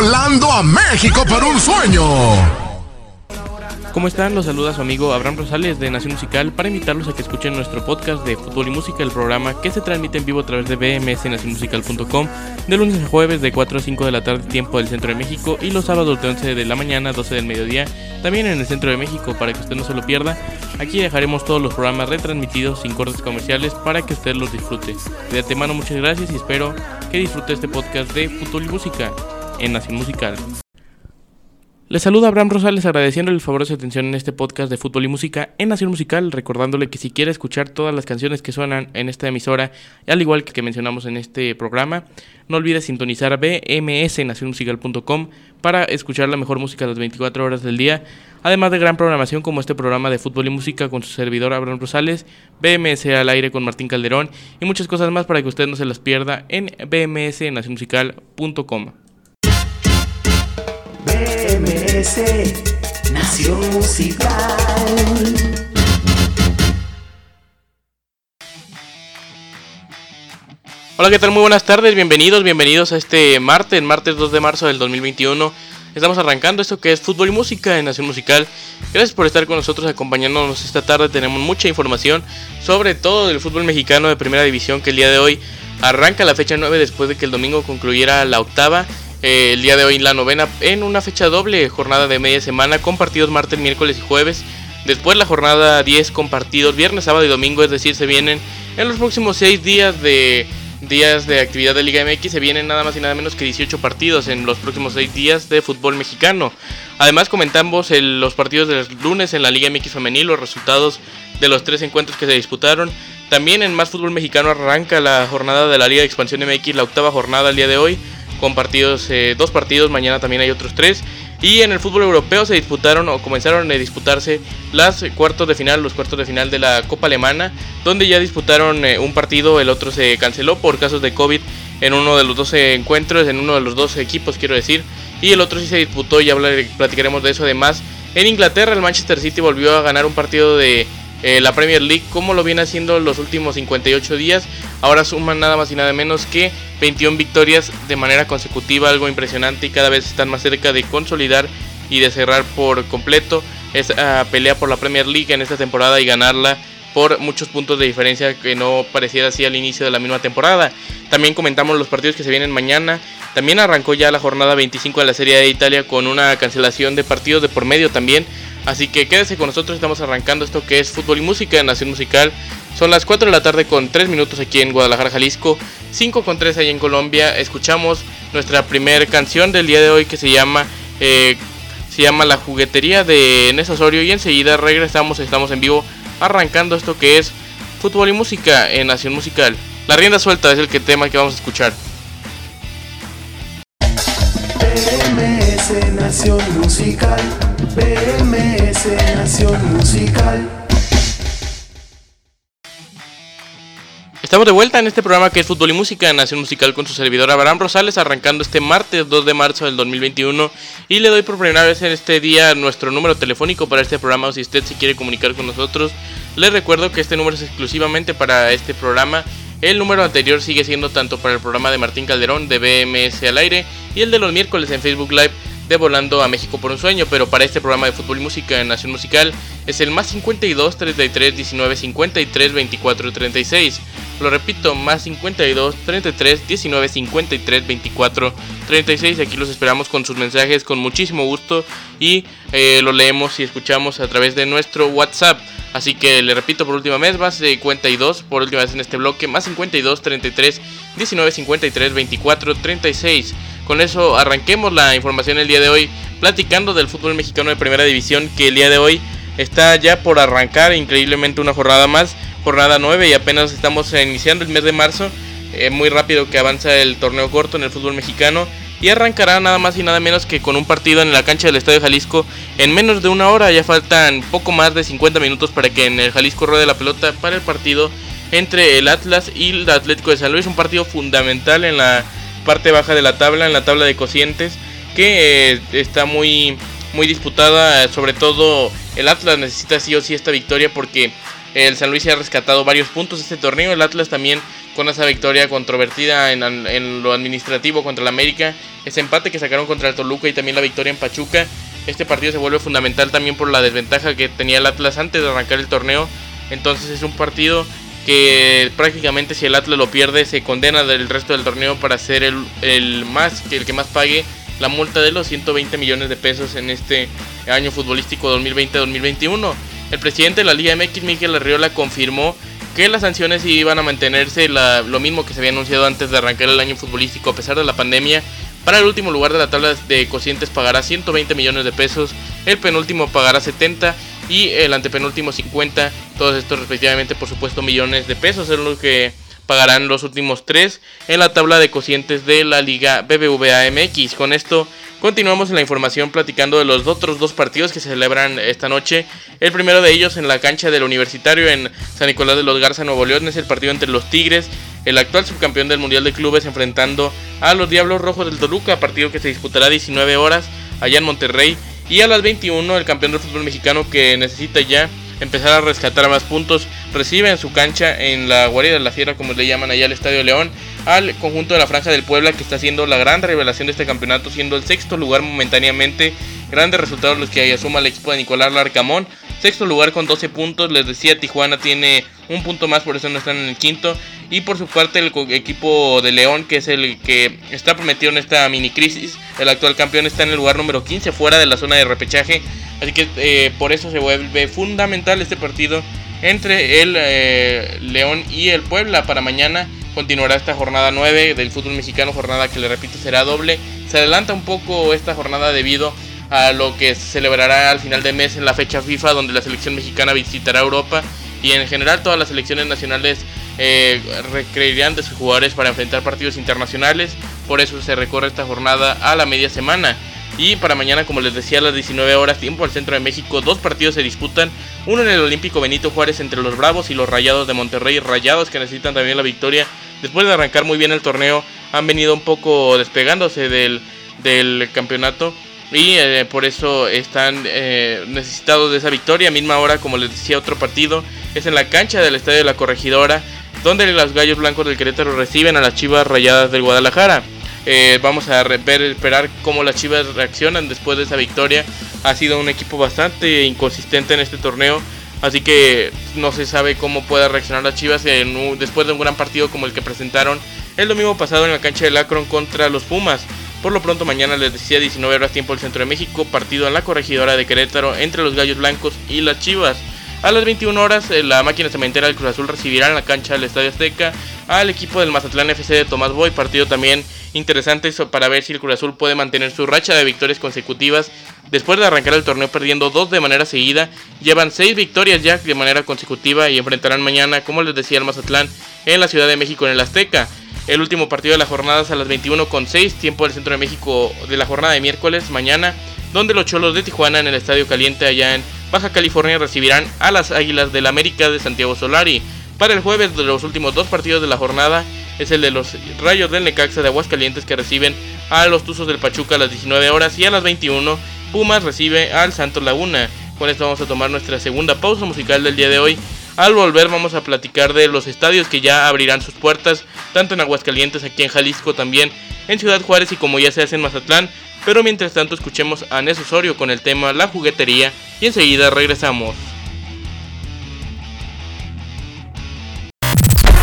volando a México por un sueño. ¿Cómo están? Los saluda su amigo Abraham Rosales de Nación Musical para invitarlos a que escuchen nuestro podcast de fútbol y música, el programa que se transmite en vivo a través de bmsnacionmusical.com de lunes a jueves de 4 a 5 de la tarde tiempo del centro de México y los sábados de 11 de la mañana a 12 del mediodía también en el centro de México para que usted no se lo pierda. Aquí dejaremos todos los programas retransmitidos sin cortes comerciales para que usted los disfrute. De antemano muchas gracias y espero que disfrute este podcast de fútbol y música en Nación Musical. Les saluda Abraham Rosales agradeciéndole el favor de su atención en este podcast de fútbol y música en Nación Musical, recordándole que si quiere escuchar todas las canciones que suenan en esta emisora, al igual que que mencionamos en este programa, no olvide sintonizar bmsnacionmusical.com para escuchar la mejor música las 24 horas del día, además de gran programación como este programa de fútbol y música con su servidor Abraham Rosales, BMS al aire con Martín Calderón y muchas cosas más para que usted no se las pierda en bmsnacionmusical.com. BMS Nación Musical. Hola, ¿qué tal? Muy buenas tardes, bienvenidos, bienvenidos a este martes, martes 2 de marzo del 2021. Estamos arrancando esto que es fútbol y música en Nación Musical. Gracias por estar con nosotros acompañándonos esta tarde. Tenemos mucha información sobre todo del fútbol mexicano de primera división que el día de hoy arranca la fecha 9 después de que el domingo concluyera la octava eh, el día de hoy la novena en una fecha doble, jornada de media semana con partidos martes, miércoles y jueves. Después la jornada 10 con partidos viernes, sábado y domingo, es decir, se vienen en los próximos 6 días de días de actividad de Liga MX, se vienen nada más y nada menos que 18 partidos en los próximos 6 días de fútbol mexicano. Además comentamos los partidos del lunes en la Liga MX femenil, los resultados de los tres encuentros que se disputaron. También en más fútbol mexicano arranca la jornada de la Liga de Expansión MX, la octava jornada el día de hoy con partidos, eh, dos partidos, mañana también hay otros tres. Y en el fútbol europeo se disputaron o comenzaron a disputarse las cuartos de final, los cuartos de final de la Copa Alemana, donde ya disputaron eh, un partido, el otro se canceló por casos de COVID en uno de los dos encuentros, en uno de los dos equipos quiero decir, y el otro sí se disputó, ya platicaremos de eso además. En Inglaterra el Manchester City volvió a ganar un partido de eh, la Premier League como lo viene haciendo los últimos 58 días. Ahora suman nada más y nada menos que 21 victorias de manera consecutiva, algo impresionante y cada vez están más cerca de consolidar y de cerrar por completo esa pelea por la Premier League en esta temporada y ganarla por muchos puntos de diferencia que no pareciera así al inicio de la misma temporada. También comentamos los partidos que se vienen mañana. También arrancó ya la jornada 25 de la Serie de Italia con una cancelación de partidos de por medio también Así que quédese con nosotros, estamos arrancando esto que es fútbol y música en Nación Musical. Son las 4 de la tarde con 3 minutos aquí en Guadalajara, Jalisco, 5 con 3 allá en Colombia. Escuchamos nuestra primera canción del día de hoy que se llama, eh, se llama La juguetería de Néstor Osorio y enseguida regresamos, estamos en vivo arrancando esto que es fútbol y música en Nación Musical. La rienda suelta es el que tema que vamos a escuchar. Nación Musical. BMS Nación Musical. Estamos de vuelta en este programa que es Fútbol y Música, Nación Musical con su servidor Abraham Rosales, arrancando este martes 2 de marzo del 2021. Y le doy por primera vez en este día nuestro número telefónico para este programa. Si usted se quiere comunicar con nosotros, les recuerdo que este número es exclusivamente para este programa. El número anterior sigue siendo tanto para el programa de Martín Calderón de BMS al aire y el de los miércoles en Facebook Live de Volando a México por un sueño, pero para este programa de fútbol y música en Nación Musical es el más 52 33 19 53 24 36. Lo repito, más 52 33 19 53 24 36. Aquí los esperamos con sus mensajes con muchísimo gusto y eh, lo leemos y escuchamos a través de nuestro WhatsApp. Así que le repito por última vez, más 52 por última vez en este bloque, más 52 33 19 53 24 36. Con eso arranquemos la información el día de hoy platicando del fútbol mexicano de primera división que el día de hoy está ya por arrancar increíblemente una jornada más, jornada 9 y apenas estamos iniciando el mes de marzo, eh, muy rápido que avanza el torneo corto en el fútbol mexicano y arrancará nada más y nada menos que con un partido en la cancha del Estadio Jalisco en menos de una hora, ya faltan poco más de 50 minutos para que en el Jalisco ruede la pelota para el partido entre el Atlas y el Atlético de San Luis, un partido fundamental en la parte baja de la tabla, en la tabla de cocientes, que eh, está muy, muy disputada. Sobre todo el Atlas necesita sí o sí esta victoria porque el San Luis se ha rescatado varios puntos este torneo. El Atlas también con esa victoria controvertida en, en, lo administrativo contra el América, ese empate que sacaron contra el Toluca y también la victoria en Pachuca. Este partido se vuelve fundamental también por la desventaja que tenía el Atlas antes de arrancar el torneo. Entonces es un partido que prácticamente si el Atlas lo pierde se condena del resto del torneo para ser el, el más el que más pague la multa de los 120 millones de pesos en este año futbolístico 2020-2021. El presidente de la Liga MX, Miguel Arriola, confirmó que las sanciones iban a mantenerse lo mismo que se había anunciado antes de arrancar el año futbolístico a pesar de la pandemia. Para el último lugar de la tabla de cocientes pagará 120 millones de pesos, el penúltimo pagará 70 y el antepenúltimo 50, todos estos respectivamente por supuesto millones de pesos, es lo que pagarán los últimos tres en la tabla de cocientes de la Liga BBVA MX. Con esto continuamos en la información platicando de los otros dos partidos que se celebran esta noche. El primero de ellos en la cancha del Universitario en San Nicolás de los Garza, Nuevo León, es el partido entre los Tigres, el actual subcampeón del Mundial de Clubes, enfrentando a los Diablos Rojos del Toluca, partido que se disputará a 19 horas allá en Monterrey. Y a las 21 el campeón del fútbol mexicano que necesita ya empezar a rescatar más puntos. Recibe en su cancha en la guarida de la Sierra, como le llaman allá al Estadio León, al conjunto de la Franja del Puebla, que está siendo la gran revelación de este campeonato, siendo el sexto lugar momentáneamente. Grandes resultados los que asuma el equipo de Nicolás Larcamón. Sexto lugar con 12 puntos. Les decía, Tijuana tiene un punto más, por eso no están en el quinto. Y por su parte, el equipo de León, que es el que está prometido en esta mini crisis, el actual campeón está en el lugar número 15, fuera de la zona de repechaje. Así que eh, por eso se vuelve fundamental este partido entre el eh, León y el Puebla para mañana. Continuará esta jornada 9 del fútbol mexicano, jornada que le repito será doble. Se adelanta un poco esta jornada debido a lo que se celebrará al final de mes en la fecha FIFA donde la selección mexicana visitará Europa y en general todas las selecciones nacionales eh, recreirán de sus jugadores para enfrentar partidos internacionales. Por eso se recorre esta jornada a la media semana. Y para mañana, como les decía, a las 19 horas, tiempo al centro de México, dos partidos se disputan. Uno en el Olímpico Benito Juárez entre los Bravos y los Rayados de Monterrey. Rayados que necesitan también la victoria. Después de arrancar muy bien el torneo, han venido un poco despegándose del, del campeonato. Y eh, por eso están eh, necesitados de esa victoria. Misma hora, como les decía, otro partido es en la cancha del Estadio de la Corregidora, donde los Gallos Blancos del Querétaro reciben a las Chivas Rayadas del Guadalajara. Eh, vamos a ver, esperar cómo las Chivas reaccionan después de esa victoria. Ha sido un equipo bastante inconsistente en este torneo. Así que no se sabe cómo pueda reaccionar las Chivas después de un gran partido como el que presentaron el domingo pasado en la cancha del Akron contra los Pumas. Por lo pronto mañana les decía 19 horas tiempo del centro de México, partido en la corregidora de Querétaro entre los Gallos Blancos y las Chivas. A las 21 horas eh, la máquina cementera del Cruz Azul recibirá en la cancha del Estadio Azteca al equipo del Mazatlán FC de Tomás Boy, partido también interesante para ver si el Cruz Azul puede mantener su racha de victorias consecutivas después de arrancar el torneo perdiendo dos de manera seguida. Llevan seis victorias ya de manera consecutiva y enfrentarán mañana, como les decía, el Mazatlán en la Ciudad de México en el Azteca. El último partido de la jornada es a las 21.6, tiempo del Centro de México de la jornada de miércoles, mañana, donde los Cholos de Tijuana en el Estadio Caliente allá en Baja California recibirán a las Águilas del América de Santiago Solari. Para el jueves de los últimos dos partidos de la jornada es el de los Rayos del Necaxa de Aguascalientes que reciben a los Tuzos del Pachuca a las 19 horas y a las 21 Pumas recibe al Santos Laguna. Con esto vamos a tomar nuestra segunda pausa musical del día de hoy al volver vamos a platicar de los estadios que ya abrirán sus puertas, tanto en Aguascalientes, aquí en Jalisco también, en Ciudad Juárez y como ya se hace en Mazatlán. Pero mientras tanto escuchemos a Nes Osorio con el tema La juguetería y enseguida regresamos.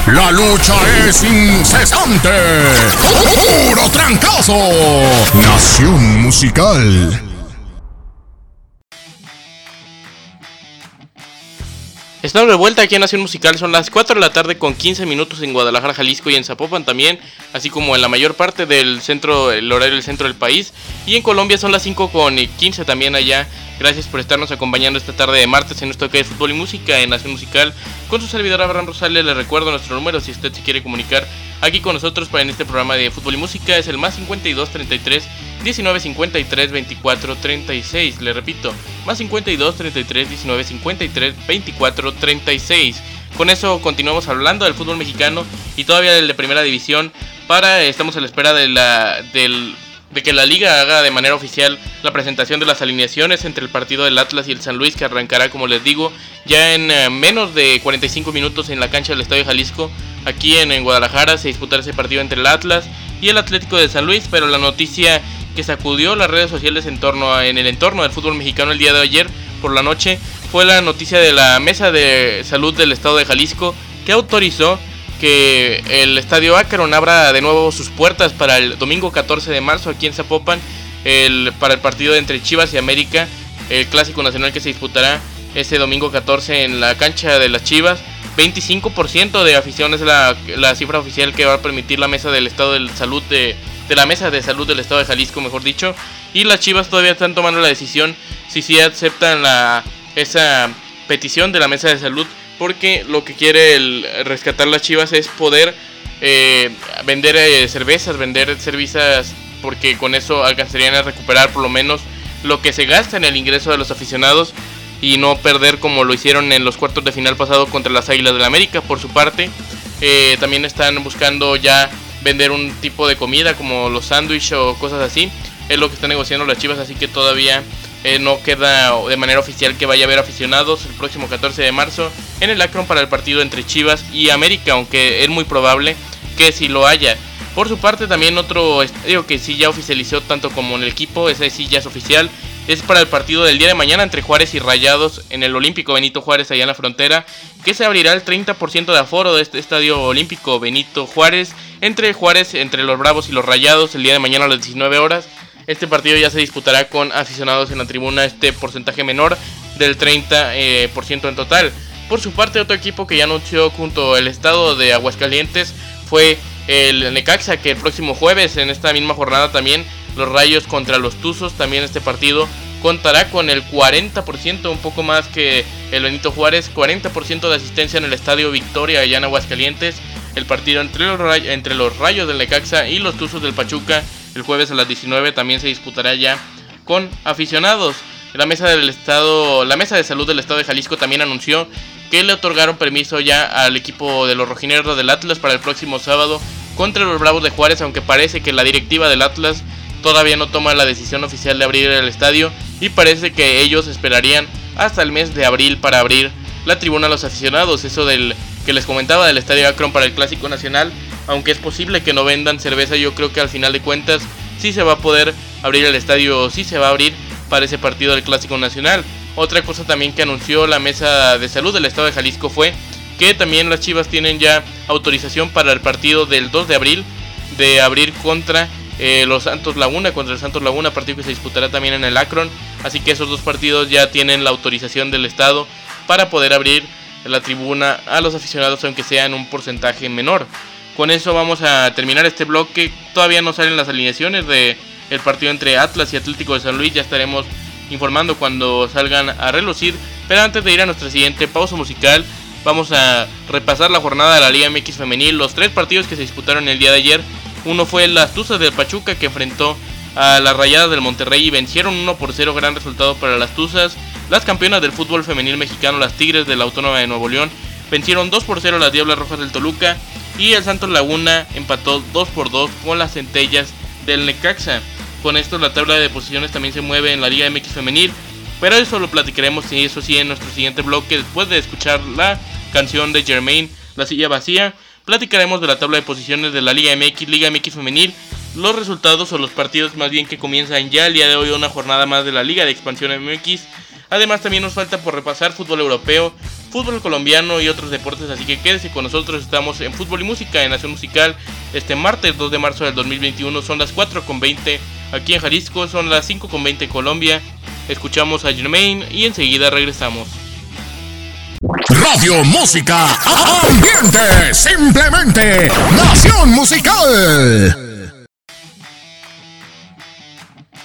La lucha es incesante. Puro trancazo. Nación musical. Estamos de vuelta aquí en Nación Musical, son las 4 de la tarde con 15 minutos en Guadalajara, Jalisco y en Zapopan también, así como en la mayor parte del centro, el horario del centro del país. Y en Colombia son las 5 con 15 también allá. Gracias por estarnos acompañando esta tarde de martes en nuestro que es fútbol y música en Nación Musical. Con su servidor Abraham Rosales le recuerdo nuestro número si usted se quiere comunicar aquí con nosotros para en este programa de fútbol y música es el más 52 33 19 53 24 36. Le repito, más 52 33 19 53 24 36. Con eso continuamos hablando del fútbol mexicano y todavía del de primera división. Para estamos a la espera de la del de que la liga haga de manera oficial la presentación de las alineaciones entre el partido del Atlas y el San Luis que arrancará como les digo ya en eh, menos de 45 minutos en la cancha del Estadio Jalisco aquí en, Guadalajara se disputará ese partido entre el Atlas y el Atlético de San Luis, pero la noticia que sacudió las redes sociales en, torno en el entorno del fútbol mexicano el día de ayer por la noche fue la noticia de la Mesa de Salud del Estado de Jalisco que autorizó que el Estadio Akron abra de nuevo sus puertas para el domingo 14 de marzo aquí en Zapopan el, para el partido entre Chivas y América, el clásico nacional que se disputará ese domingo 14 en la cancha de las Chivas. 25% de afición es la, cifra oficial que va a permitir la mesa del estado de salud de, de, la mesa de salud del estado de Jalisco, mejor dicho. Y las Chivas todavía están tomando la decisión si sí aceptan la, esa petición de la mesa de salud, porque lo que quiere el rescatar las Chivas es poder eh, vender eh, cervezas, vender cervezas, porque con eso alcanzarían a recuperar por lo menos lo que se gasta en el ingreso de los aficionados y no perder como lo hicieron en los cuartos de final pasado contra las Águilas del la América. Por su parte, eh, también están buscando ya vender un tipo de comida como los sándwiches o cosas así. Es lo que están negociando las Chivas, así que todavía eh, no queda de manera oficial que vaya a haber aficionados el próximo 14 de marzo en el Akron para el partido entre Chivas y América, aunque es muy probable que si lo haya. Por su parte también otro estadio que sí ya oficializó tanto como en el equipo, ese sí ya es oficial, es para el partido del día de mañana entre Juárez y Rayados en el Olímpico Benito Juárez allá en la frontera, que se abrirá el 30% de aforo de este estadio olímpico Benito Juárez entre Juárez, entre los Bravos y los Rayados el día de mañana a las 19 horas. Este partido ya se disputará con aficionados en la tribuna, este porcentaje menor del 30% eh, en total. Por su parte, otro equipo que ya anunció junto al estado de Aguascalientes fue el Necaxa, que el próximo jueves, en esta misma jornada también, los Rayos contra los Tuzos, también este partido contará con el 40%, un poco más que el Benito Juárez, 40% de asistencia en el Estadio Victoria allá en Aguascalientes. El partido entre los, entre los Rayos del Necaxa y los Tuzos del Pachuca el jueves a las 19 también se disputará ya con aficionados. La mesa del estado, la mesa de salud del estado de Jalisco también anunció que le otorgaron permiso ya al equipo de los rojineros del Atlas para el próximo sábado contra los Bravos de Juárez, aunque parece que la directiva del Atlas todavía no toma la decisión oficial de abrir el estadio y parece que ellos esperarían hasta el mes de abril para abrir la tribuna a los aficionados. Eso del que les comentaba del estadio Akron para el Clásico Nacional, aunque es posible que no vendan cerveza, yo creo que al final de cuentas sí se va a poder abrir el estadio, sí se va a abrir para ese partido del Clásico Nacional. Otra cosa también que anunció la mesa de salud del estado de Jalisco fue que también las Chivas tienen ya autorización para el partido del 2 de abril de abrir contra eh, los Santos Laguna, contra el Santos Laguna, partido que se disputará también en el Akron. Así que esos dos partidos ya tienen la autorización del Estado para poder abrir la tribuna a los aficionados, aunque sea en un porcentaje menor. Con eso vamos a terminar este bloque. Todavía no salen las alineaciones de partido entre Atlas y Atlético de San Luis. Ya estaremos informando cuando salgan a relucir. Pero antes de ir a nuestra siguiente pausa musical, vamos a repasar la jornada de la Liga MX Femenil. Los tres partidos que se disputaron el día de ayer. Uno fue las Tuzas del Pachuca que enfrentó a las Rayadas del Monterrey y vencieron 1 por 0, gran resultado para las Tuzas. Las campeonas del fútbol femenil mexicano, las Tigres de la Autónoma de Nuevo León, vencieron 2 por 0 a las Diablas Rojas del Toluca y el Santos Laguna empató 2 por 2 con las Centellas del Necaxa. Con esto la tabla de posiciones también se mueve en la Liga MX femenil, pero eso lo platicaremos y eso sí en nuestro siguiente bloque después de escuchar la canción de Germain, La silla vacía platicaremos de la tabla de posiciones de la Liga MX, Liga MX femenil, los resultados o los partidos más bien que comienzan ya el día de hoy una jornada más de la Liga de Expansión MX. Además también nos falta por repasar fútbol europeo, fútbol colombiano y otros deportes, así que quédese con nosotros, estamos en Fútbol y Música en Nación Musical este martes 2 de marzo del 2021, son las 4.20 aquí en Jalisco, son las 5.20 en Colombia, escuchamos a Germain y enseguida regresamos. Radio Música Ambiente, simplemente Nación Musical.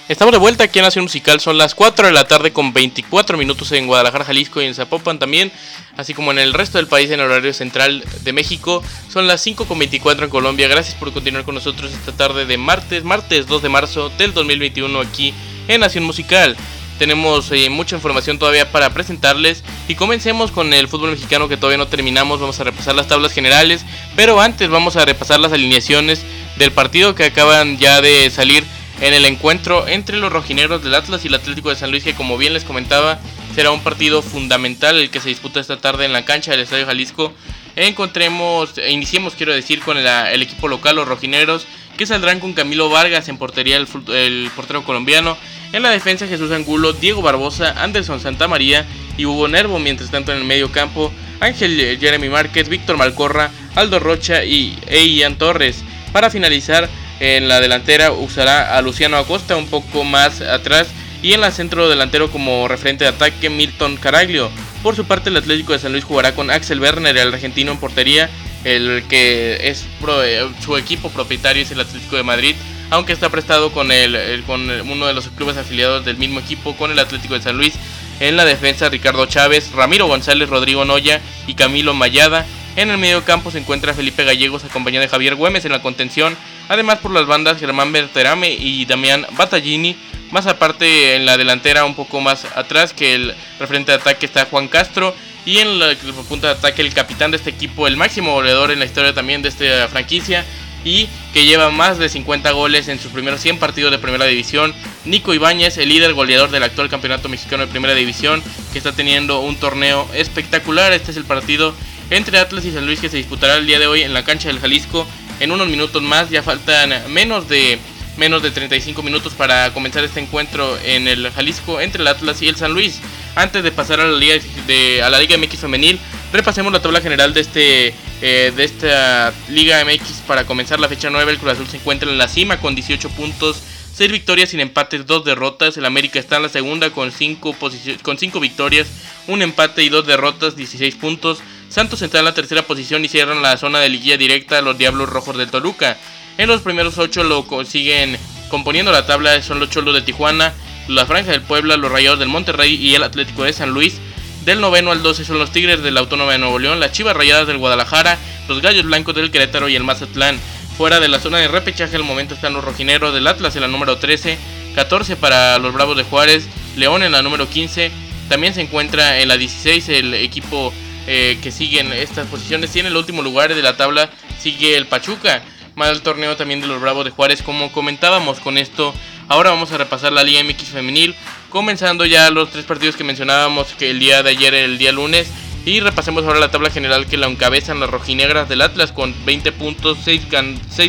Estamos de vuelta aquí en Nación Musical, son las 4 de la tarde con 24 minutos en Guadalajara, Jalisco y en Zapopan también, así como en el resto del país en el horario central de México, son las 5 con 24 en Colombia. Gracias por continuar con nosotros esta tarde de martes, martes 2 de marzo del 2021 aquí en Nación Musical. Tenemos eh, mucha información todavía para presentarles. Y comencemos con el fútbol mexicano que todavía no terminamos, vamos a repasar las tablas generales, pero antes vamos a repasar las alineaciones del partido que acaban ya de salir en el encuentro entre los rojineros del Atlas y el Atlético de San Luis que como bien les comentaba será un partido fundamental el que se disputa esta tarde en la cancha del Estadio Jalisco encontremos, iniciemos quiero decir con el, equipo local, los rojinegros, que saldrán con Camilo Vargas en portería, el, portero colombiano. En la defensa Jesús Angulo, Diego Barbosa, Anderson Santamaría y Hugo Nervo. Mientras tanto en el medio campo, Ángel Jeremy Márquez, Víctor Malcorra, Aldo Rocha y Ian Torres. Para finalizar, en la delantera usará a Luciano Acosta un poco más atrás y en la centro delantero como referente de ataque Milton Caraglio. Por su parte el Atlético de San Luis jugará con Axel Werner, el argentino en portería, el que es eh, su equipo propietario es el Atlético de Madrid, aunque está prestado con, el, con uno de los clubes afiliados del mismo equipo, con el Atlético de San Luis. En la defensa Ricardo Chávez, Ramiro González, Rodrigo Noya y Camilo Mayada. En el medio campo se encuentra Felipe Gallegos acompañado de Javier Güemes en la contención. Además por las bandas Germán Berterame y Damián Battaglini. Más aparte en la delantera un poco más atrás que el referente de ataque está Juan Castro. Y en la punta de ataque el capitán de este equipo, el máximo goleador en la historia también de esta franquicia, y que lleva más de 50 goles en sus primeros 100 partidos de primera división. Nico Ibáñez, el líder goleador del actual campeonato mexicano de primera división, que está teniendo un torneo espectacular. Este es el partido entre Atlas y San Luis que se disputará el día de hoy en la cancha del Jalisco. En unos minutos más, ya faltan menos de menos de 35 minutos para comenzar este encuentro en el Jalisco entre el Atlas y el San Luis. Antes de pasar a la Liga, de, a la Liga MX femenil, repasemos la tabla general de este eh, de esta Liga MX para comenzar la fecha 9. El Cruz Azul se encuentra en la cima con 18 puntos, 6 victorias sin empates, 2 derrotas. El América está en la segunda con 5 con 5 victorias, un empate y 2 derrotas, 16 puntos. Santos está en la tercera posición y cierran la zona de liguilla directa a los Diablos Rojos del Toluca. En los primeros 8 lo consiguen componiendo la tabla son los Cholos de Tijuana, la Franja del Puebla, los Rayados del Monterrey y el Atlético de San Luis. Del noveno al 12 son los Tigres de la Autónoma de Nuevo León, las Chivas Rayadas del Guadalajara, los Gallos Blancos del Querétaro y el Mazatlán. Fuera de la zona de repechaje al momento están los rojineros del Atlas en la número 13, 14 para los Bravos de Juárez, León en la número 15. También se encuentra en la 16 el equipo eh, que sigue en estas posiciones. En el último lugar de la tabla sigue el Pachuca. Mal torneo también de los Bravos de Juárez, como comentábamos con esto. Ahora vamos a repasar la Liga MX femenil comenzando ya los tres partidos que mencionábamos que el día de ayer, el día lunes. Y repasemos ahora la tabla general que la encabezan las rojinegras del Atlas con 20 puntos, 6,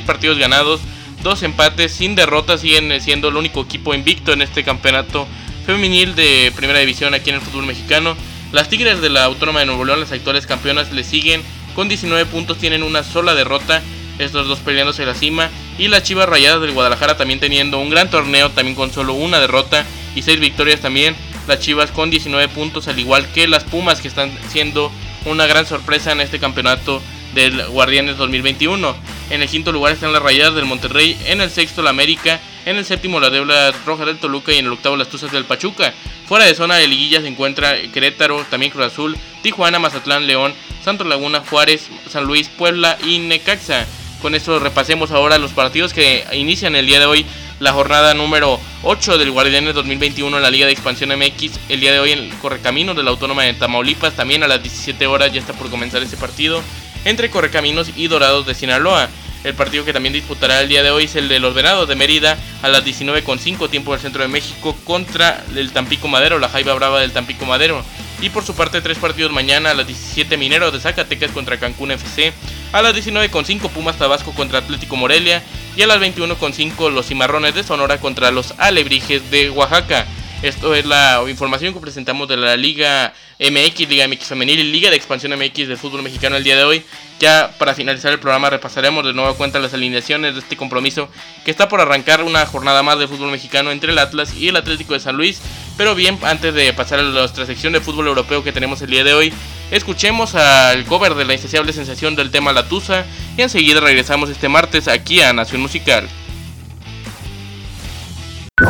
partidos ganados, 2 empates, sin derrotas, siguen siendo el único equipo invicto en este campeonato femenil de primera división aquí en el fútbol mexicano. Las Tigres de la Autónoma de Nuevo León, las actuales campeonas, le siguen con 19 puntos, tienen una sola derrota, estos dos peleándose la cima. Y las Chivas Rayadas del Guadalajara también teniendo un gran torneo, también con solo una derrota y 6 victorias también. Las Chivas con 19 puntos, al igual que las Pumas que están siendo una gran sorpresa en este campeonato del Guardianes 2021. En el quinto lugar están las Rayadas del Monterrey, en el sexto la América, en el séptimo la Debla Roja del Toluca y en el octavo las Tuzas del Pachuca. Fuera de zona de liguilla se encuentra Querétaro, también Cruz Azul, Tijuana, Mazatlán, León, Santos Laguna, Juárez, San Luis, Puebla y Necaxa. Con esto repasemos ahora los partidos que inician el día de hoy la jornada número 8 del Guardianes 2021 en la Liga de Expansión MX. El día de hoy en el Correcaminos de la Autónoma de Tamaulipas, también a las 17 horas ya está por comenzar ese partido entre Correcaminos y Dorados de Sinaloa. El partido que también disputará el día de hoy es el de los Venados de Mérida a las 19.5 tiempo del centro de México contra el Tampico Madero, la Jaiba Brava del Tampico Madero. Y por su parte, tres partidos mañana a las 17 Mineros de Zacatecas contra Cancún FC, a las 19.5 Pumas Tabasco contra Atlético Morelia y a las 21.5 los Cimarrones de Sonora contra los Alebrijes de Oaxaca. Esto es la información que presentamos de la Liga MX, Liga MX Femenil y Liga de Expansión MX del fútbol mexicano el día de hoy. Ya para finalizar el programa repasaremos de nuevo cuenta las alineaciones de este compromiso que está por arrancar una jornada más de fútbol mexicano entre el Atlas y el Atlético de San Luis. Pero bien, antes de pasar a nuestra sección de fútbol europeo que tenemos el día de hoy, escuchemos al cover de la insaciable sensación del tema La Tusa y enseguida regresamos este martes aquí a Nación Musical.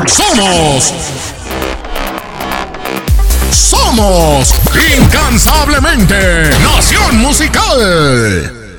Somos somos incansablemente Nación Musical.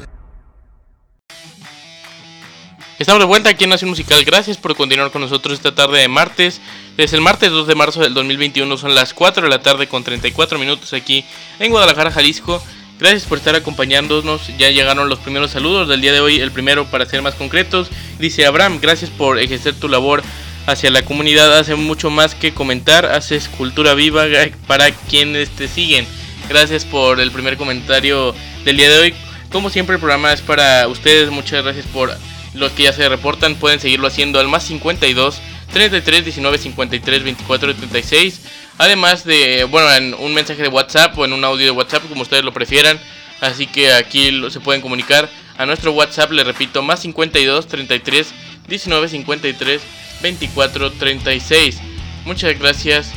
Estamos de vuelta aquí en Nación Musical. Gracias por continuar con nosotros esta tarde de martes. Desde el martes 2 de marzo del 2021 son las 4 de la tarde con 34 minutos aquí en Guadalajara, Jalisco. Gracias por estar acompañándonos. Ya llegaron los primeros saludos del día de hoy. El primero, para ser más concretos, dice Abraham, gracias por ejercer tu labor hacia la comunidad hace mucho más que comentar, haces cultura viva para quienes te siguen. Gracias por el primer comentario del día de hoy. Como siempre el programa es para ustedes, muchas gracias por los que ya se reportan, pueden seguirlo haciendo al más 52 33 19 53 24 36. Además de, bueno, en un mensaje de WhatsApp o en un audio de WhatsApp, como ustedes lo prefieran. Así que aquí se pueden comunicar a nuestro WhatsApp, le repito, más 52 33 19 53 24 36. Muchas gracias.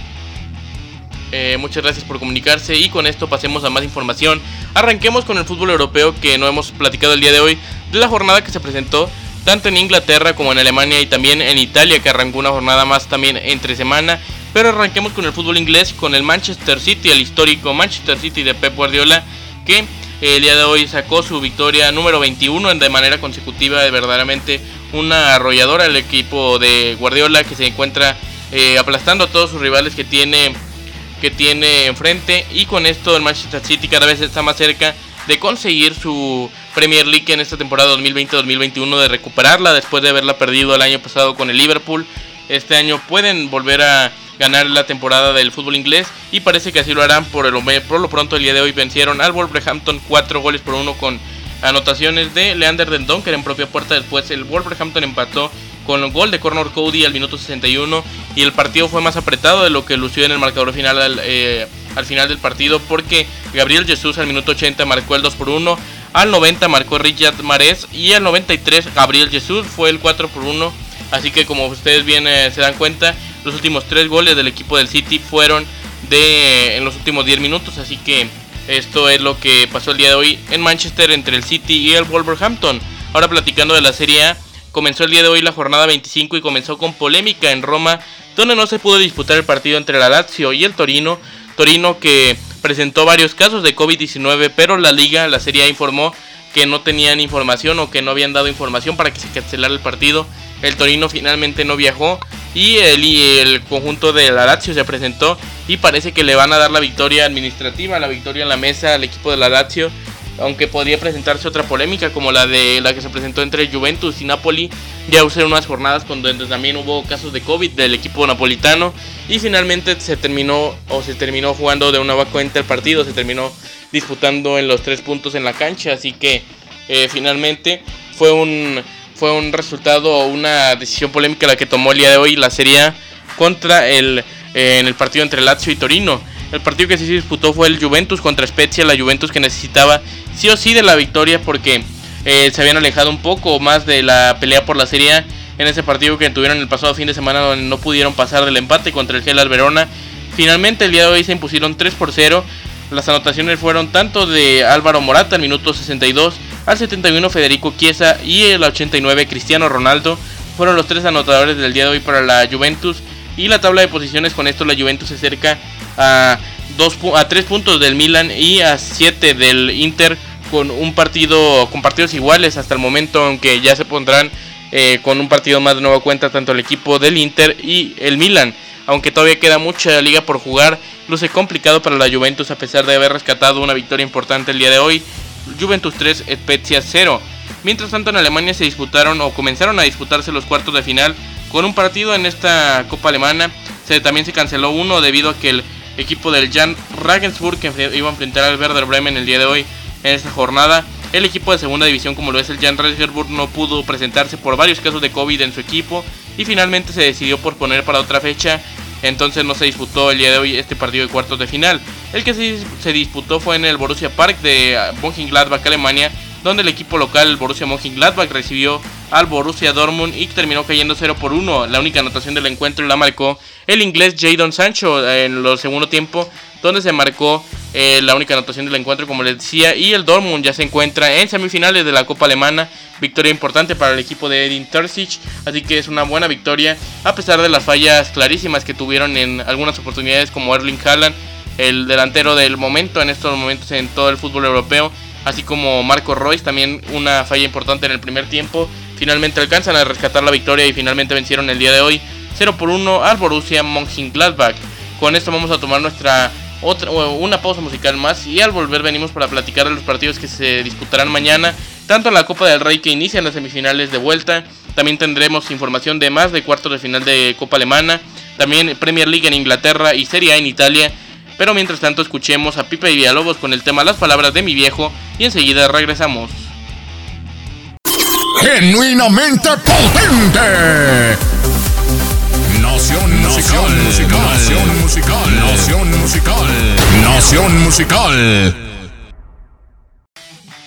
Eh, muchas gracias por comunicarse y con esto pasemos a más información. Arranquemos con el fútbol europeo que no hemos platicado el día de hoy de la jornada que se presentó tanto en Inglaterra como en Alemania y también en Italia que arrancó una jornada más también entre semana. Pero arranquemos con el fútbol inglés con el Manchester City, el histórico Manchester City de Pep Guardiola que el día de hoy sacó su victoria número 21 de manera consecutiva, de verdaderamente una arrolladora el equipo de Guardiola que se encuentra eh, aplastando a todos sus rivales que tiene que tiene enfrente y con esto el Manchester City cada vez está más cerca de conseguir su Premier League en esta temporada 2020-2021, de recuperarla después de haberla perdido el año pasado con el Liverpool. Este año pueden volver a ganar la temporada del fútbol inglés y parece que así lo harán por, el, por lo pronto el día de hoy vencieron al Wolverhampton 4 goles por 1 con anotaciones de Leander Del Donker en propia puerta después el Wolverhampton empató con el gol de Cornor Cody al minuto 61 y el partido fue más apretado de lo que lució en el marcador final al, eh, al final del partido porque Gabriel Jesús al minuto 80 marcó el 2 por 1, al 90 marcó Richard Mares y al 93 Gabriel Jesús fue el 4 por 1, así que como ustedes bien eh, se dan cuenta, los últimos tres goles del equipo del City fueron de en los últimos 10 minutos, así que esto es lo que pasó el día de hoy en Manchester entre el City y el Wolverhampton. Ahora platicando de la Serie A, comenzó el día de hoy la jornada 25 y comenzó con polémica en Roma, donde no se pudo disputar el partido entre la Lazio y el Torino. Torino que presentó varios casos de COVID-19, pero la liga, la Serie A informó que no tenían información o que no habían dado información para que se cancelara el partido. El Torino finalmente no viajó y el, el conjunto de la Lazio se presentó y parece que le van a dar la victoria administrativa, la victoria en la mesa al equipo de la Lazio aunque podría presentarse otra polémica como la de la que se presentó entre Juventus y Napoli, ya usé unas jornadas donde también hubo casos de COVID del equipo napolitano y finalmente se terminó o se terminó jugando de una cuenta el partido, se terminó disputando en los tres puntos en la cancha, así que eh, finalmente fue un fue un resultado o una decisión polémica la que tomó el día de hoy la Serie contra el eh, en el partido entre Lazio y Torino. El partido que se disputó fue el Juventus contra Spezia, la Juventus que necesitaba sí o sí de la victoria porque eh, se habían alejado un poco más de la pelea por la Serie en ese partido que tuvieron el pasado fin de semana donde no pudieron pasar del empate contra el Gelas Verona. Finalmente el día de hoy se impusieron 3 por 0. Las anotaciones fueron tanto de Álvaro Morata al minuto 62, al 71 Federico Chiesa y el 89 Cristiano Ronaldo. Fueron los tres anotadores del día de hoy para la Juventus. Y la tabla de posiciones con esto la Juventus se acerca a, dos, a 3 puntos del Milan y a 7 del Inter con un partido con partidos iguales hasta el momento, aunque ya se pondrán eh, con un partido más de nueva cuenta tanto el equipo del Inter y el Milan. Aunque todavía queda mucha liga por jugar, luce complicado para la Juventus a pesar de haber rescatado una victoria importante el día de hoy. Juventus 3, Spezia 0. Mientras tanto en Alemania se disputaron o comenzaron a disputarse los cuartos de final con un partido en esta Copa Alemana. Se, también se canceló uno debido a que el equipo del Jan Regensburg que iba a enfrentar al Werder Bremen el día de hoy en esta jornada. El equipo de segunda división como lo es el Jan Regensburg no pudo presentarse por varios casos de COVID en su equipo y finalmente se decidió por poner para otra fecha. Entonces no se disputó el día de hoy este partido de cuartos de final. El que se, disputó fue en el Borussia Park de Mönchengladbach, Alemania, donde el equipo local, el Borussia Mönchengladbach, recibió al Borussia Dortmund y terminó cayendo 0 por 1. La única anotación del encuentro la marcó el inglés Jadon Sancho en el segundo tiempo, donde se marcó eh, la única anotación del encuentro, como les decía. Y el Dortmund ya se encuentra en semifinales de la Copa Alemana. Victoria importante para el equipo de Edin Terzic. Así que es una buena victoria, a pesar de las fallas clarísimas que tuvieron en algunas oportunidades, como Erling Haaland, el delantero del momento en estos momentos en todo el fútbol europeo. Así como Marco Royce, también una falla importante en el primer tiempo. Finalmente alcanzan a rescatar la victoria y finalmente vencieron el día de hoy 0 por 1 al Borussia Mönchengladbach. Con esto vamos a tomar nuestra otra, una pausa musical más y al volver venimos para platicar de los partidos que se disputarán mañana, tanto en la Copa del Rey que inicia en las semifinales de vuelta, también tendremos información de más de cuartos de final de Copa Alemana, también Premier League en Inglaterra y Serie A en Italia, pero mientras tanto escuchemos a Pipe y Villalobos con el tema Las palabras de mi viejo y enseguida regresamos. Genuinamente potente. Nación musical, nación musical, nación musical, nación musical.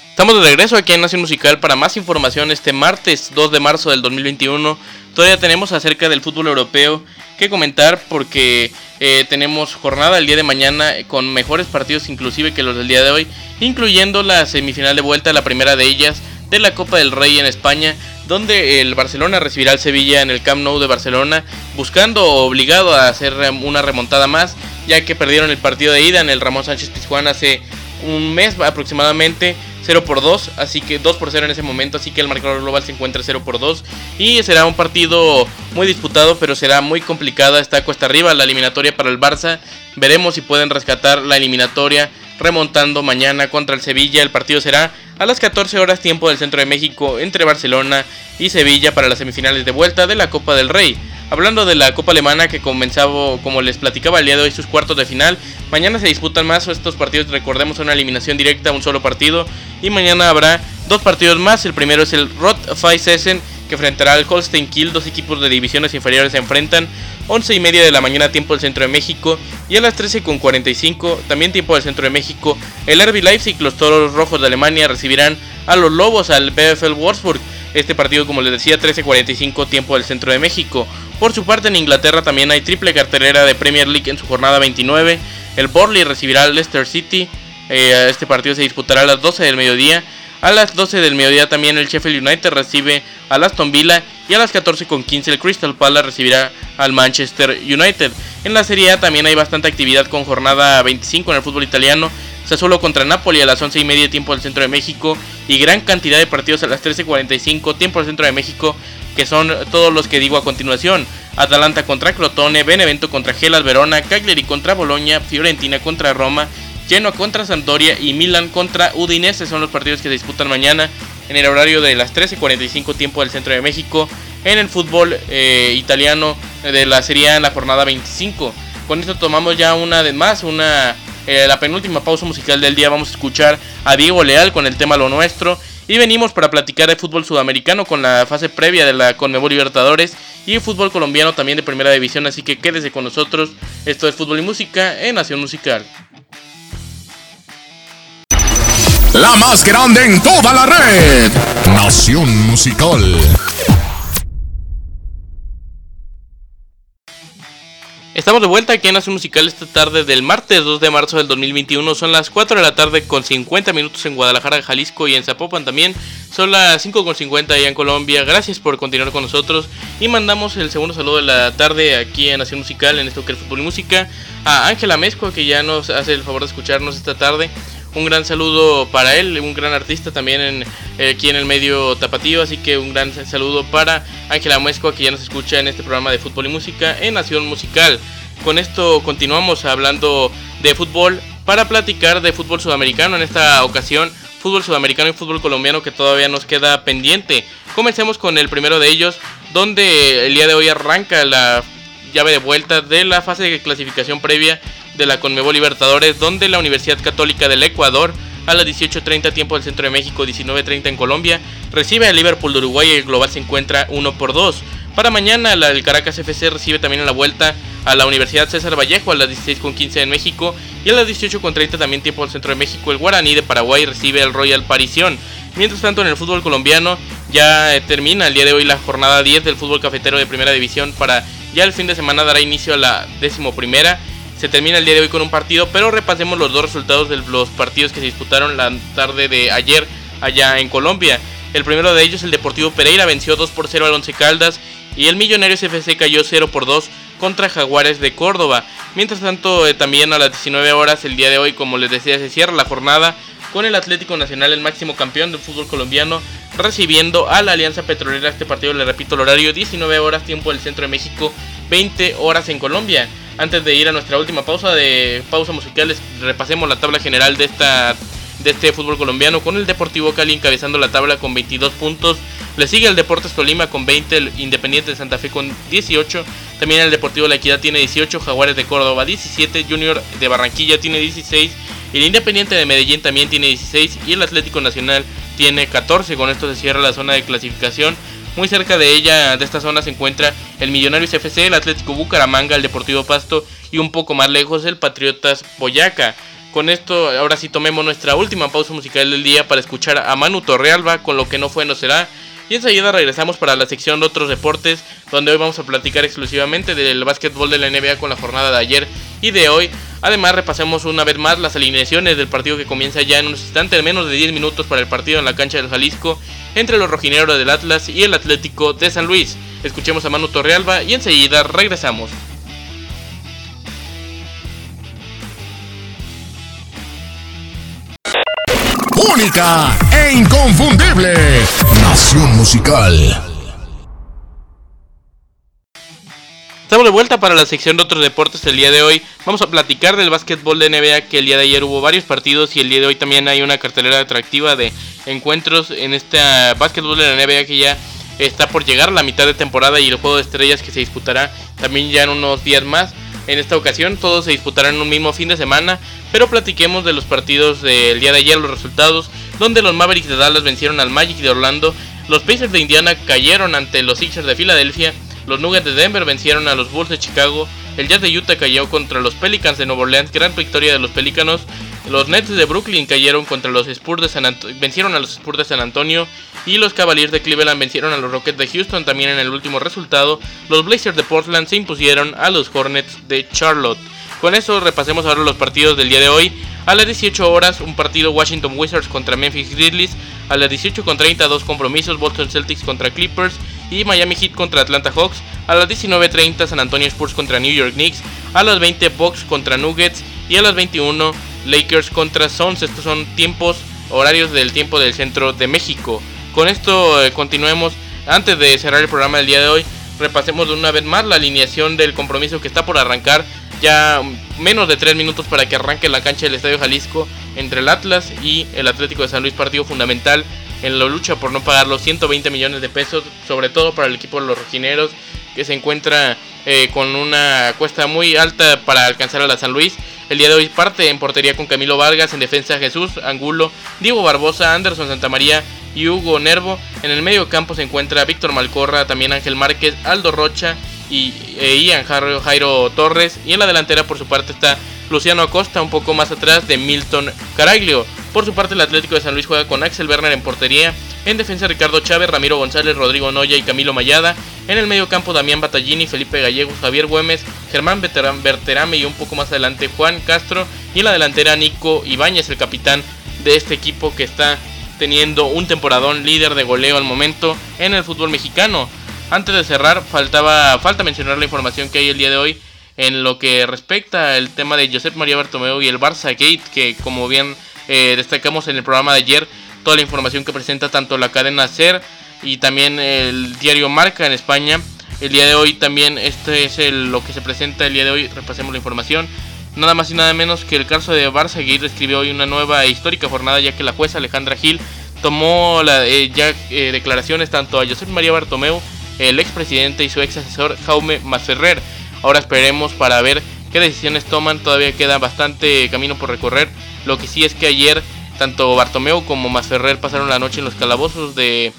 Estamos de regreso aquí en Nación Musical para más información este martes 2 de marzo del 2021. Todavía tenemos acerca del fútbol europeo que comentar porque eh, tenemos jornada el día de mañana con mejores partidos inclusive que los del día de hoy, incluyendo la semifinal de vuelta, la primera de ellas de la Copa del Rey en España, donde el Barcelona recibirá al Sevilla en el Camp Nou de Barcelona, buscando obligado a hacer una remontada más, ya que perdieron el partido de ida en el Ramón Sánchez Pizjuán hace un mes aproximadamente 0 por 2, así que 2 por 0 en ese momento, así que el marcador global se encuentra 0 por 2 y será un partido muy disputado, pero será muy complicada, está cuesta arriba la eliminatoria para el Barça, veremos si pueden rescatar la eliminatoria remontando mañana contra el Sevilla, el partido será a las 14 horas tiempo del centro de México entre Barcelona y Sevilla para las semifinales de vuelta de la Copa del Rey. Hablando de la Copa Alemana que comenzaba, como les platicaba el día de hoy, sus cuartos de final. Mañana se disputan más estos partidos, recordemos una eliminación directa, un solo partido. Y mañana habrá dos partidos más. El primero es el Rot Essen que enfrentará al Holstein Kiel. Dos equipos de divisiones inferiores se enfrentan. 11 y media de la mañana tiempo del centro de México. Y a las 13 con 45 también tiempo del centro de México. El RB Leipzig, los Toros Rojos de Alemania recibirán a los Lobos al BFL Wolfsburg. Este partido, como les decía, 13.45 tiempo del centro de México. Por su parte, en Inglaterra también hay triple cartelera de Premier League en su jornada 29. El Borley recibirá al Leicester City. Eh, este partido se disputará a las 12 del mediodía. A las 12 del mediodía también el Sheffield United recibe al Aston Villa. Y a las 14.15 el Crystal Palace recibirá al Manchester United. En la Serie A también hay bastante actividad con jornada 25 en el fútbol italiano. Sassuolo contra Napoli a las 11 y media tiempo del centro de México y gran cantidad de partidos a las 13.45 tiempo del centro de México que son todos los que digo a continuación. Atalanta contra Crotone, Benevento contra Gelas Verona, Cagliari contra Boloña, Fiorentina contra Roma, Genoa contra Sampdoria y Milan contra Udinese son los partidos que se disputan mañana en el horario de las 13.45 tiempo del centro de México en el fútbol eh, italiano de la Serie A en la jornada 25. Con esto tomamos ya una vez más una eh, la penúltima pausa musical del día vamos a escuchar a Diego Leal con el tema Lo Nuestro. Y venimos para platicar de fútbol sudamericano con la fase previa de la Conmebol Libertadores y fútbol colombiano también de primera división. Así que quédese con nosotros. Esto es Fútbol y Música en Nación Musical. La más grande en toda la red. Nación Musical. Estamos de vuelta aquí en Nación Musical esta tarde del martes 2 de marzo del 2021. Son las 4 de la tarde con 50 minutos en Guadalajara, Jalisco y en Zapopan también. Son las 5 con 50 allá en Colombia. Gracias por continuar con nosotros. Y mandamos el segundo saludo de la tarde aquí en Nación Musical, en esto que es Fútbol y Música, a Ángela Mezco, que ya nos hace el favor de escucharnos esta tarde. Un gran saludo para él, un gran artista también en, eh, aquí en el medio tapatío. Así que un gran saludo para Ángela Muesco, que ya nos escucha en este programa de fútbol y música en Nación Musical. Con esto continuamos hablando de fútbol para platicar de fútbol sudamericano. En esta ocasión, fútbol sudamericano y fútbol colombiano que todavía nos queda pendiente. Comencemos con el primero de ellos, donde el día de hoy arranca la llave de vuelta de la fase de clasificación previa de la Conmebol Libertadores, donde la Universidad Católica del Ecuador a las 18.30 tiempo del centro de México, 19.30 en Colombia, recibe al Liverpool de Uruguay y el global se encuentra 1 por 2. Para mañana el Caracas FC recibe también en la vuelta a la Universidad César Vallejo a las 16.15 en México y a las 18.30 también tiempo del centro de México el Guaraní de Paraguay recibe al Royal Parisión. Mientras tanto en el fútbol colombiano ya eh, termina el día de hoy la jornada 10 del fútbol cafetero de primera división para ya el fin de semana dará inicio a la décimo primera se termina el día de hoy con un partido, pero repasemos los dos resultados de los partidos que se disputaron la tarde de ayer allá en Colombia. El primero de ellos, el Deportivo Pereira, venció 2 por 0 al Once Caldas y el Millonarios FC cayó 0 por 2 contra Jaguares de Córdoba. Mientras tanto, eh, también a las 19 horas el día de hoy, como les decía, se cierra la jornada con el Atlético Nacional, el máximo campeón del fútbol colombiano, recibiendo a la Alianza Petrolera. Este partido, le repito, el horario 19 horas, tiempo del centro de México, 20 horas en Colombia. Antes de ir a nuestra última pausa de pausa musical, repasemos la tabla general de esta de este fútbol colombiano con el Deportivo Cali encabezando la tabla con 22 puntos. Le sigue el Deportes Tolima con 20, el Independiente de Santa Fe con 18, también el Deportivo La Equidad tiene 18, Jaguares de Córdoba 17, Junior de Barranquilla tiene 16 El Independiente de Medellín también tiene 16 y el Atlético Nacional tiene 14. Con esto se cierra la zona de clasificación. Muy cerca de ella, de esta zona, se encuentra el Millonarios FC, el Atlético Bucaramanga, el Deportivo Pasto y un poco más lejos el Patriotas Boyaca. Con esto, ahora sí tomemos nuestra última pausa musical del día para escuchar a Manu Torrealba con lo que no fue no será. Y enseguida regresamos para la sección de otros deportes, donde hoy vamos a platicar exclusivamente del básquetbol de la NBA con la jornada de ayer y de hoy. Además, repasemos una vez más las alineaciones del partido que comienza ya en un instante, en menos de 10 minutos para el partido en la cancha del Jalisco entre los rojineros del Atlas y el Atlético de San Luis. Escuchemos a Manu Torrealba y enseguida regresamos. Única e inconfundible. Nación Musical. Estamos de vuelta para la sección de otros deportes el día de hoy. Vamos a platicar del básquetbol de NBA que el día de ayer hubo varios partidos y el día de hoy también hay una cartelera atractiva de encuentros en este básquetbol de la NBA que ya está por llegar a la mitad de temporada y el juego de estrellas que se disputará también ya en unos días más. En esta ocasión todos se disputarán un mismo fin de semana, pero platiquemos de los partidos del día de ayer, los resultados, donde los Mavericks de Dallas vencieron al Magic de Orlando, los Pacers de Indiana cayeron ante los Sixers de Filadelfia, los Nuggets de Denver vencieron a los Bulls de Chicago. El Jazz de Utah cayó contra los Pelicans de Nueva Orleans. Gran victoria de los Pelicanos. Los Nets de Brooklyn cayeron contra los Spurs de San Antonio, vencieron a los Spurs de San Antonio y los Cavaliers de Cleveland vencieron a los Rockets de Houston también en el último resultado. Los Blazers de Portland se impusieron a los Hornets de Charlotte. Con eso repasemos ahora los partidos del día de hoy. A las 18 horas, un partido Washington Wizards contra Memphis Grizzlies. A las 18 con 30, dos compromisos Boston Celtics contra Clippers y Miami Heat contra Atlanta Hawks. A las 19.30 San Antonio Spurs contra New York Knicks. A las 20 Bucks contra Nuggets. Y a las 21 Lakers contra Suns. Estos son tiempos, horarios del tiempo del centro de México. Con esto eh, continuemos. Antes de cerrar el programa del día de hoy, repasemos de una vez más la alineación del compromiso que está por arrancar. Ya menos de 3 minutos para que arranque la cancha del Estadio Jalisco entre el Atlas y el Atlético de San Luis, partido fundamental en la lucha por no pagar los 120 millones de pesos, sobre todo para el equipo de los rojineros, que se encuentra eh, con una cuesta muy alta para alcanzar a la San Luis. El día de hoy parte en portería con Camilo Vargas, en defensa Jesús Angulo, Diego Barbosa, Anderson Santamaría y Hugo Nervo. En el medio campo se encuentra Víctor Malcorra, también Ángel Márquez, Aldo Rocha y e Ian Jairo Torres. Y en la delantera por su parte está Luciano Acosta, un poco más atrás de Milton Caraglio. Por su parte, el Atlético de San Luis juega con Axel Werner en portería. En defensa, Ricardo Chávez, Ramiro González, Rodrigo Noya y Camilo Mayada. En el medio campo, Damián Batallini, Felipe Gallegos, Javier Güemes, Germán Berterame y un poco más adelante Juan Castro. Y en la delantera, Nico Ibáñez, el capitán de este equipo que está teniendo un temporadón líder de goleo al momento en el fútbol mexicano. Antes de cerrar, faltaba, falta mencionar la información que hay el día de hoy en lo que respecta al tema de Josep María Bartomeu y el Barça Gate, que como bien eh, destacamos en el programa de ayer toda la información que presenta tanto la cadena SER y también el diario Marca en España. El día de hoy también este es lo que se presenta el día de hoy. Repasemos la información. Nada más y nada menos que el caso de Barça Aguirre escribió hoy una nueva e histórica jornada ya que la jueza Alejandra Gil tomó la, eh, ya eh, declaraciones tanto a José María Bartomeu, el expresidente y su ex asesor Jaume Masferrer. Ahora esperemos para ver qué decisiones toman. Todavía queda bastante camino por recorrer lo que sí es que ayer tanto Bartomeu como Masferrer pasaron la noche en los calabozos de,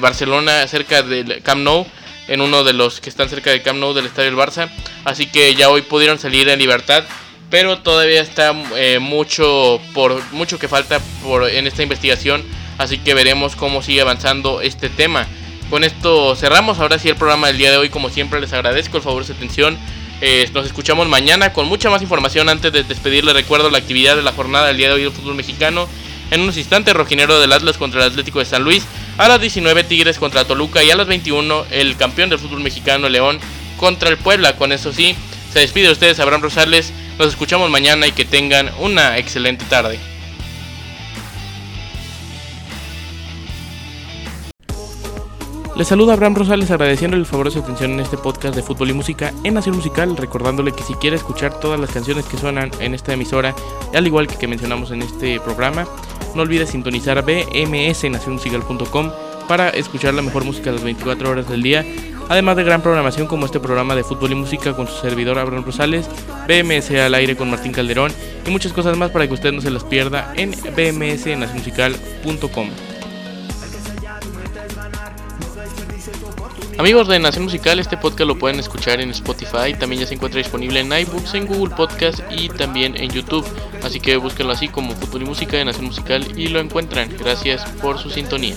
Barcelona cerca del Camp Nou, en uno de los que están cerca del Camp Nou del Estadio del Barça. Así que ya hoy pudieron salir en libertad, pero todavía está eh, mucho por mucho que falta por, en esta investigación. Así que veremos cómo sigue avanzando este tema. Con esto cerramos ahora sí el programa del día de hoy. Como siempre les agradezco el favor de su atención. Eh, nos escuchamos mañana con mucha más información. Antes de despedirle, recuerdo la actividad de la jornada del día de hoy del fútbol mexicano. En unos instantes, Rojinero del Atlas contra el Atlético de San Luis. A las 19, Tigres contra Toluca. Y a las 21, el campeón del fútbol mexicano, León, contra el Puebla. Con eso sí, se despide de ustedes, Abraham Rosales. Nos escuchamos mañana y que tengan una excelente tarde. Les saluda Abraham Rosales agradeciendo el favor de su atención en este podcast de fútbol y música en Nación Musical, recordándole que si quiere escuchar todas las canciones que suenan en esta emisora, al igual que que mencionamos en este programa, no olvide sintonizar bmsnacionmusical.com para escuchar la mejor música las 24 horas del día además de gran programación como este programa de fútbol y música con su servidor Abraham Rosales, BMS al aire con Martín Calderón y muchas cosas más para que usted no se las pierda en bmsnacionmusical.com. Amigos de Nación Musical, este podcast lo pueden escuchar en Spotify, también ya se encuentra disponible en iBooks, en Google Podcast y también en YouTube. Así que búsquenlo así como Fútbol y Música de Nación Musical y lo encuentran. Gracias por su sintonía.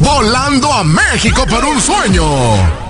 Volando a México por un sueño